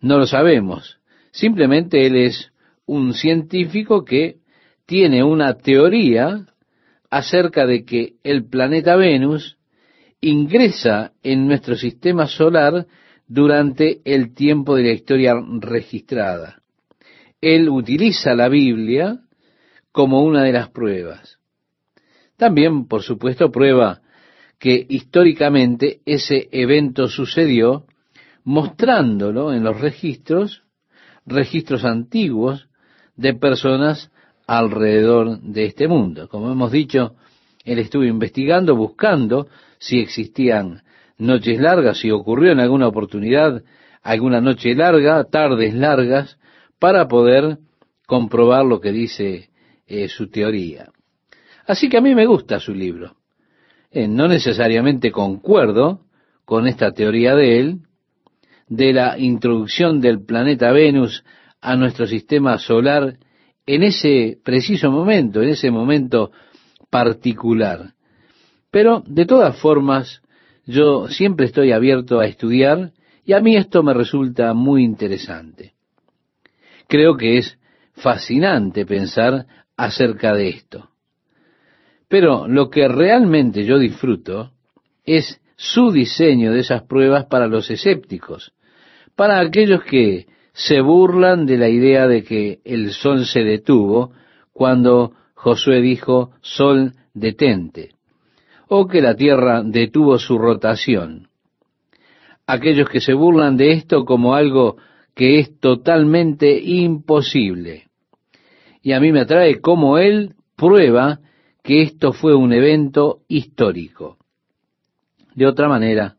No lo sabemos. Simplemente él es un científico que tiene una teoría acerca de que el planeta Venus ingresa en nuestro sistema solar durante el tiempo de la historia registrada. Él utiliza la Biblia como una de las pruebas. También, por supuesto, prueba que históricamente ese evento sucedió mostrándolo en los registros, registros antiguos de personas alrededor de este mundo. Como hemos dicho, él estuvo investigando, buscando si existían noches largas, si ocurrió en alguna oportunidad alguna noche larga, tardes largas, para poder comprobar lo que dice eh, su teoría. Así que a mí me gusta su libro. Eh, no necesariamente concuerdo con esta teoría de él, de la introducción del planeta Venus a nuestro sistema solar en ese preciso momento, en ese momento particular. Pero, de todas formas, yo siempre estoy abierto a estudiar y a mí esto me resulta muy interesante. Creo que es fascinante pensar acerca de esto. Pero lo que realmente yo disfruto es su diseño de esas pruebas para los escépticos, para aquellos que se burlan de la idea de que el sol se detuvo cuando Josué dijo sol detente, o que la tierra detuvo su rotación. Aquellos que se burlan de esto como algo que es totalmente imposible y a mí me atrae cómo él prueba que esto fue un evento histórico. De otra manera,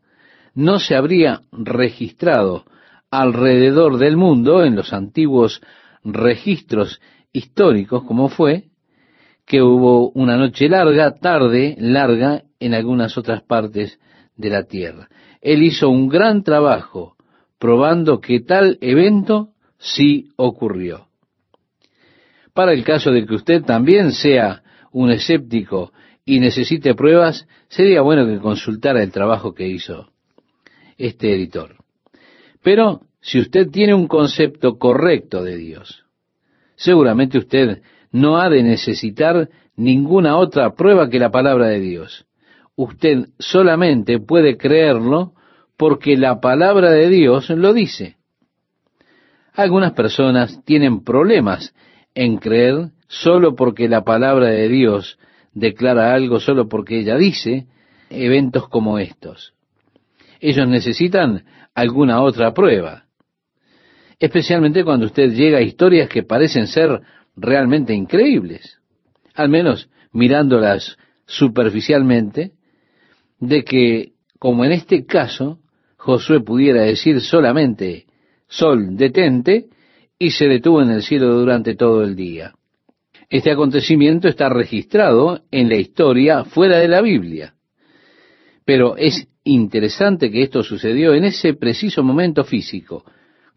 no se habría registrado alrededor del mundo en los antiguos registros históricos como fue que hubo una noche larga, tarde, larga, en algunas otras partes de la tierra. Él hizo un gran trabajo probando que tal evento sí ocurrió. Para el caso de que usted también sea un escéptico y necesite pruebas, sería bueno que consultara el trabajo que hizo este editor. Pero si usted tiene un concepto correcto de Dios, seguramente usted no ha de necesitar ninguna otra prueba que la palabra de Dios. Usted solamente puede creerlo porque la palabra de Dios lo dice. Algunas personas tienen problemas en creer solo porque la palabra de Dios declara algo, solo porque ella dice eventos como estos. Ellos necesitan alguna otra prueba. Especialmente cuando usted llega a historias que parecen ser realmente increíbles. Al menos mirándolas superficialmente, de que, como en este caso, Josué pudiera decir solamente, Sol, detente, y se detuvo en el cielo durante todo el día. Este acontecimiento está registrado en la historia fuera de la Biblia. Pero es interesante que esto sucedió en ese preciso momento físico,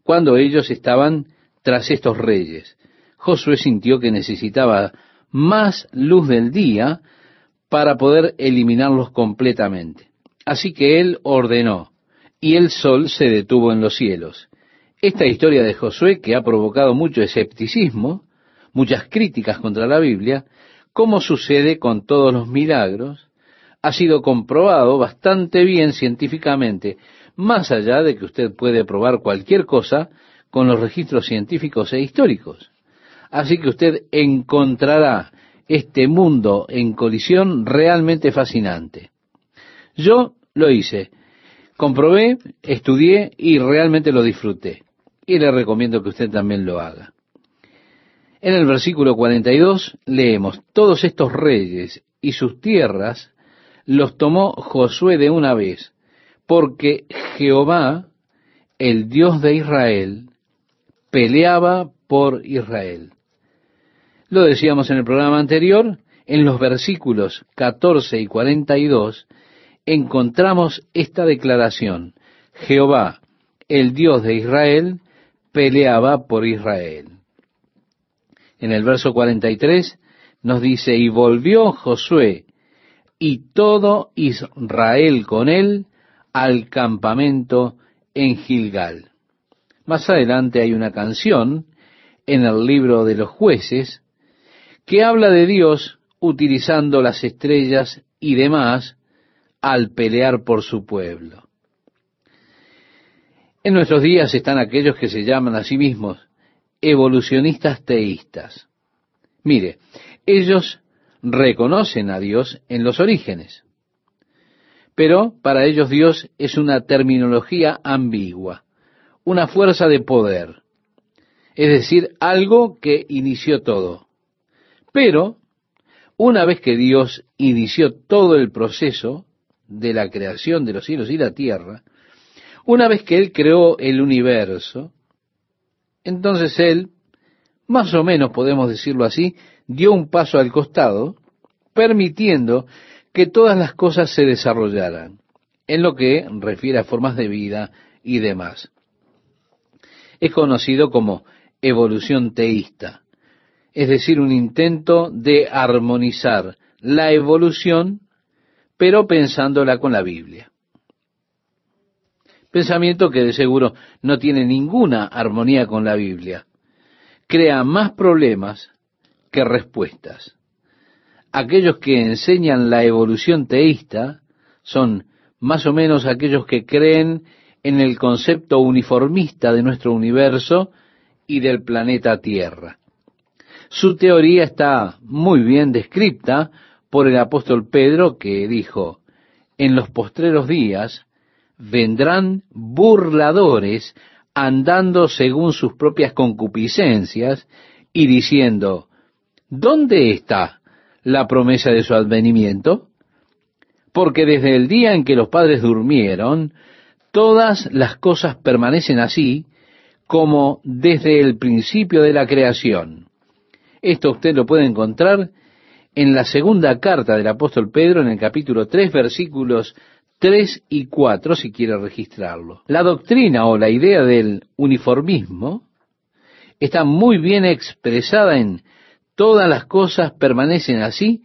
cuando ellos estaban tras estos reyes. Josué sintió que necesitaba más luz del día para poder eliminarlos completamente. Así que él ordenó, y el sol se detuvo en los cielos. Esta historia de Josué, que ha provocado mucho escepticismo, muchas críticas contra la Biblia, como sucede con todos los milagros, ha sido comprobado bastante bien científicamente, más allá de que usted puede probar cualquier cosa con los registros científicos e históricos. Así que usted encontrará este mundo en colisión realmente fascinante. Yo lo hice comprobé, estudié y realmente lo disfruté. Y le recomiendo que usted también lo haga. En el versículo 42 leemos, todos estos reyes y sus tierras los tomó Josué de una vez, porque Jehová, el Dios de Israel, peleaba por Israel. Lo decíamos en el programa anterior, en los versículos 14 y 42, encontramos esta declaración. Jehová, el Dios de Israel, peleaba por Israel. En el verso 43 nos dice, y volvió Josué y todo Israel con él al campamento en Gilgal. Más adelante hay una canción en el libro de los jueces que habla de Dios utilizando las estrellas y demás al pelear por su pueblo. En nuestros días están aquellos que se llaman a sí mismos evolucionistas teístas. Mire, ellos reconocen a Dios en los orígenes, pero para ellos Dios es una terminología ambigua, una fuerza de poder, es decir, algo que inició todo. Pero, una vez que Dios inició todo el proceso, de la creación de los cielos y la tierra, una vez que Él creó el universo, entonces Él, más o menos podemos decirlo así, dio un paso al costado, permitiendo que todas las cosas se desarrollaran, en lo que refiere a formas de vida y demás. Es conocido como evolución teísta, es decir, un intento de armonizar la evolución pero pensándola con la Biblia. Pensamiento que de seguro no tiene ninguna armonía con la Biblia. Crea más problemas que respuestas. Aquellos que enseñan la evolución teísta son más o menos aquellos que creen en el concepto uniformista de nuestro universo y del planeta Tierra. Su teoría está muy bien descrita por el apóstol Pedro que dijo, en los postreros días vendrán burladores andando según sus propias concupiscencias y diciendo, ¿dónde está la promesa de su advenimiento? Porque desde el día en que los padres durmieron, todas las cosas permanecen así como desde el principio de la creación. Esto usted lo puede encontrar en la segunda carta del apóstol Pedro, en el capítulo 3, versículos 3 y 4, si quiere registrarlo. La doctrina o la idea del uniformismo está muy bien expresada en todas las cosas permanecen así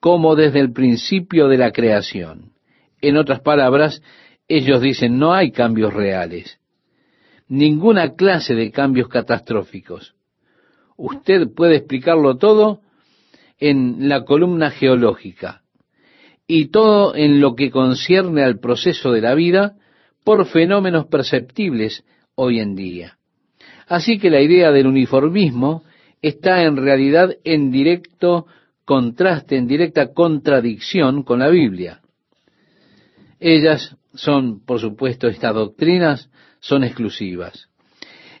como desde el principio de la creación. En otras palabras, ellos dicen no hay cambios reales, ninguna clase de cambios catastróficos. Usted puede explicarlo todo en la columna geológica y todo en lo que concierne al proceso de la vida por fenómenos perceptibles hoy en día. Así que la idea del uniformismo está en realidad en directo contraste, en directa contradicción con la Biblia. Ellas son, por supuesto, estas doctrinas son exclusivas.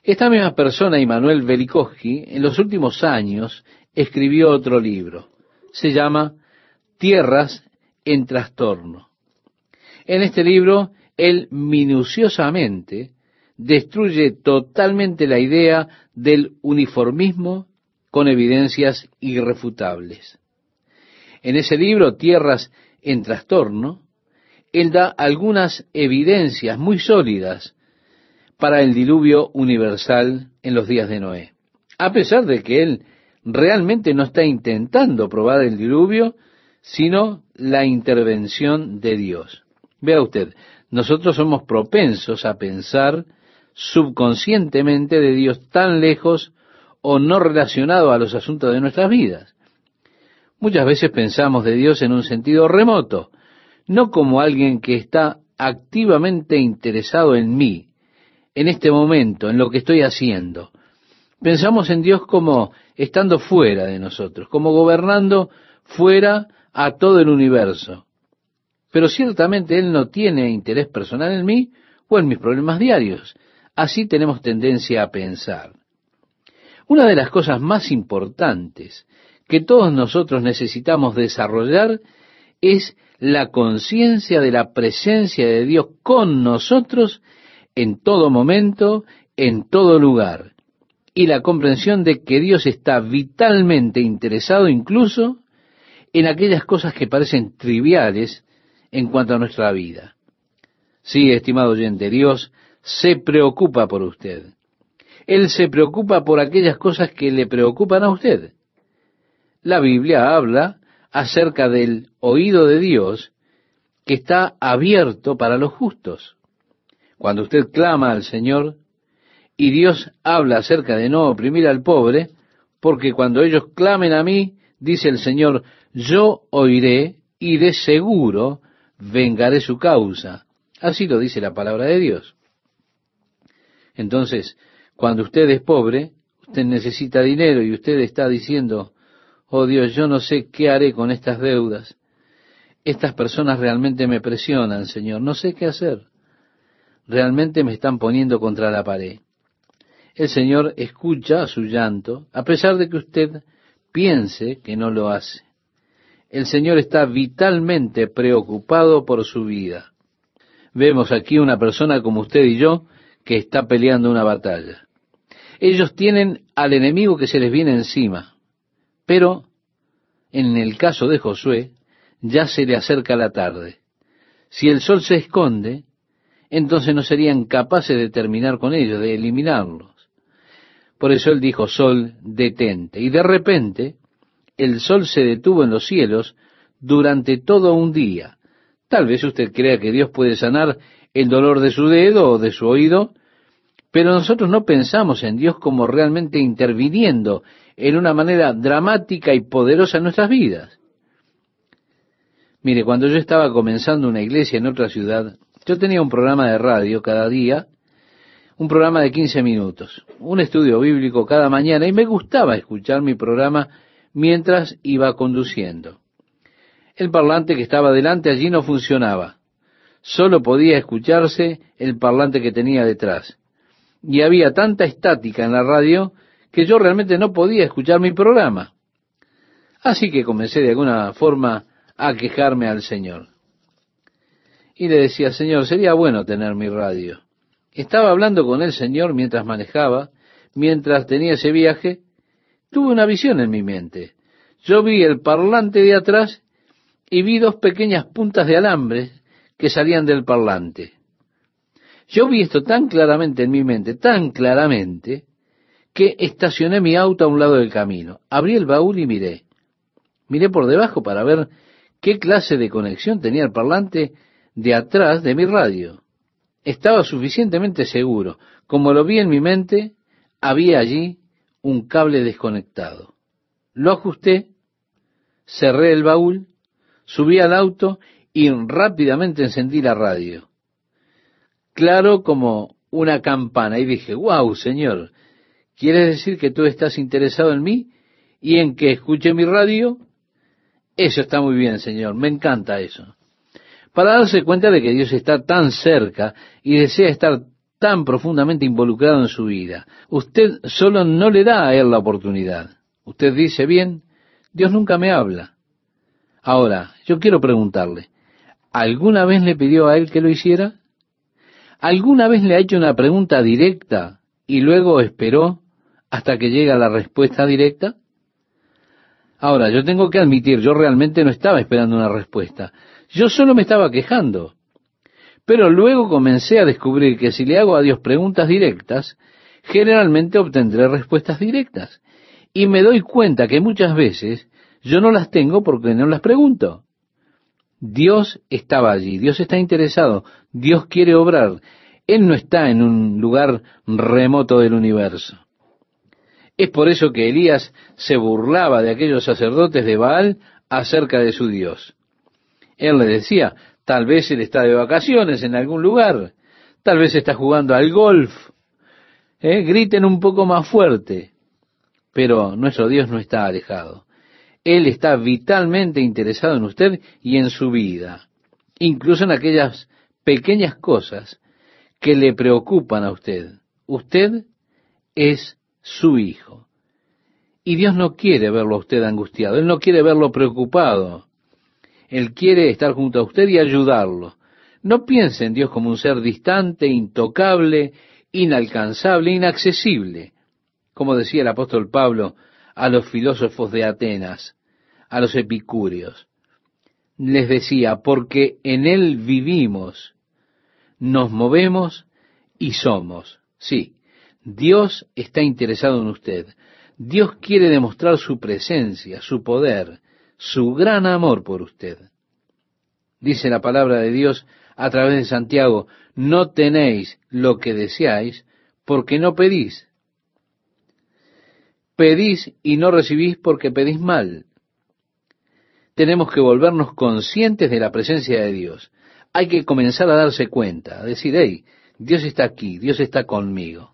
Esta misma persona, Immanuel Velikovsky, en los últimos años escribió otro libro. Se llama Tierras en trastorno. En este libro, él minuciosamente destruye totalmente la idea del uniformismo con evidencias irrefutables. En ese libro, Tierras en trastorno, él da algunas evidencias muy sólidas para el diluvio universal en los días de Noé. A pesar de que él realmente no está intentando probar el diluvio, sino la intervención de Dios. Vea usted, nosotros somos propensos a pensar subconscientemente de Dios tan lejos o no relacionado a los asuntos de nuestras vidas. Muchas veces pensamos de Dios en un sentido remoto, no como alguien que está activamente interesado en mí, en este momento, en lo que estoy haciendo. Pensamos en Dios como estando fuera de nosotros, como gobernando fuera a todo el universo. Pero ciertamente Él no tiene interés personal en mí o en mis problemas diarios. Así tenemos tendencia a pensar. Una de las cosas más importantes que todos nosotros necesitamos desarrollar es la conciencia de la presencia de Dios con nosotros en todo momento, en todo lugar, y la comprensión de que Dios está vitalmente interesado incluso en aquellas cosas que parecen triviales en cuanto a nuestra vida. Sí, estimado oyente, Dios se preocupa por usted. Él se preocupa por aquellas cosas que le preocupan a usted. La Biblia habla acerca del oído de Dios que está abierto para los justos. Cuando usted clama al Señor y Dios habla acerca de no oprimir al pobre, porque cuando ellos clamen a mí, dice el Señor, yo oiré y de seguro vengaré su causa. Así lo dice la palabra de Dios. Entonces, cuando usted es pobre, usted necesita dinero y usted está diciendo, oh Dios, yo no sé qué haré con estas deudas. Estas personas realmente me presionan, Señor, no sé qué hacer. Realmente me están poniendo contra la pared. El Señor escucha su llanto, a pesar de que usted piense que no lo hace. El Señor está vitalmente preocupado por su vida. Vemos aquí una persona como usted y yo que está peleando una batalla. Ellos tienen al enemigo que se les viene encima, pero en el caso de Josué ya se le acerca la tarde. Si el sol se esconde, entonces no serían capaces de terminar con ellos, de eliminarlos. Por eso él dijo, sol, detente. Y de repente el sol se detuvo en los cielos durante todo un día. Tal vez usted crea que Dios puede sanar el dolor de su dedo o de su oído, pero nosotros no pensamos en Dios como realmente interviniendo en una manera dramática y poderosa en nuestras vidas. Mire, cuando yo estaba comenzando una iglesia en otra ciudad, yo tenía un programa de radio cada día, un programa de 15 minutos, un estudio bíblico cada mañana, y me gustaba escuchar mi programa mientras iba conduciendo. El parlante que estaba delante allí no funcionaba. Solo podía escucharse el parlante que tenía detrás. Y había tanta estática en la radio que yo realmente no podía escuchar mi programa. Así que comencé de alguna forma a quejarme al Señor. Y le decía, Señor, sería bueno tener mi radio. Estaba hablando con el Señor mientras manejaba, mientras tenía ese viaje, tuve una visión en mi mente. yo vi el parlante de atrás y vi dos pequeñas puntas de alambre que salían del parlante. Yo vi esto tan claramente en mi mente, tan claramente, que estacioné mi auto a un lado del camino. Abrí el baúl y miré. Miré por debajo para ver qué clase de conexión tenía el parlante de atrás de mi radio. Estaba suficientemente seguro. Como lo vi en mi mente, había allí un cable desconectado. Lo ajusté, cerré el baúl, subí al auto y rápidamente encendí la radio. Claro como una campana y dije, wow, Señor, ¿quieres decir que tú estás interesado en mí y en que escuche mi radio? Eso está muy bien, Señor, me encanta eso. Para darse cuenta de que Dios está tan cerca y desea estar tan profundamente involucrado en su vida. Usted solo no le da a Él la oportunidad. Usted dice, bien, Dios nunca me habla. Ahora, yo quiero preguntarle, ¿alguna vez le pidió a Él que lo hiciera? ¿Alguna vez le ha hecho una pregunta directa y luego esperó hasta que llega la respuesta directa? Ahora, yo tengo que admitir, yo realmente no estaba esperando una respuesta. Yo solo me estaba quejando. Pero luego comencé a descubrir que si le hago a Dios preguntas directas, generalmente obtendré respuestas directas. Y me doy cuenta que muchas veces yo no las tengo porque no las pregunto. Dios estaba allí, Dios está interesado, Dios quiere obrar. Él no está en un lugar remoto del universo. Es por eso que Elías se burlaba de aquellos sacerdotes de Baal acerca de su Dios. Él le decía, Tal vez él está de vacaciones en algún lugar. Tal vez está jugando al golf. ¿Eh? Griten un poco más fuerte. Pero nuestro Dios no está alejado. Él está vitalmente interesado en usted y en su vida. Incluso en aquellas pequeñas cosas que le preocupan a usted. Usted es su hijo. Y Dios no quiere verlo a usted angustiado. Él no quiere verlo preocupado. Él quiere estar junto a usted y ayudarlo. No piense en Dios como un ser distante, intocable, inalcanzable, inaccesible, como decía el apóstol Pablo a los filósofos de Atenas, a los epicúreos. Les decía, porque en Él vivimos, nos movemos y somos. Sí, Dios está interesado en usted. Dios quiere demostrar su presencia, su poder, su gran amor por usted. Dice la palabra de Dios a través de Santiago, no tenéis lo que deseáis porque no pedís. Pedís y no recibís porque pedís mal. Tenemos que volvernos conscientes de la presencia de Dios. Hay que comenzar a darse cuenta, a decir, hey, Dios está aquí, Dios está conmigo.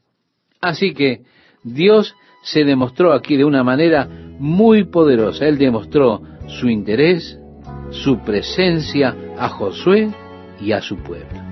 Así que Dios se demostró aquí de una manera muy poderosa. Él demostró su interés, su presencia a Josué y a su pueblo.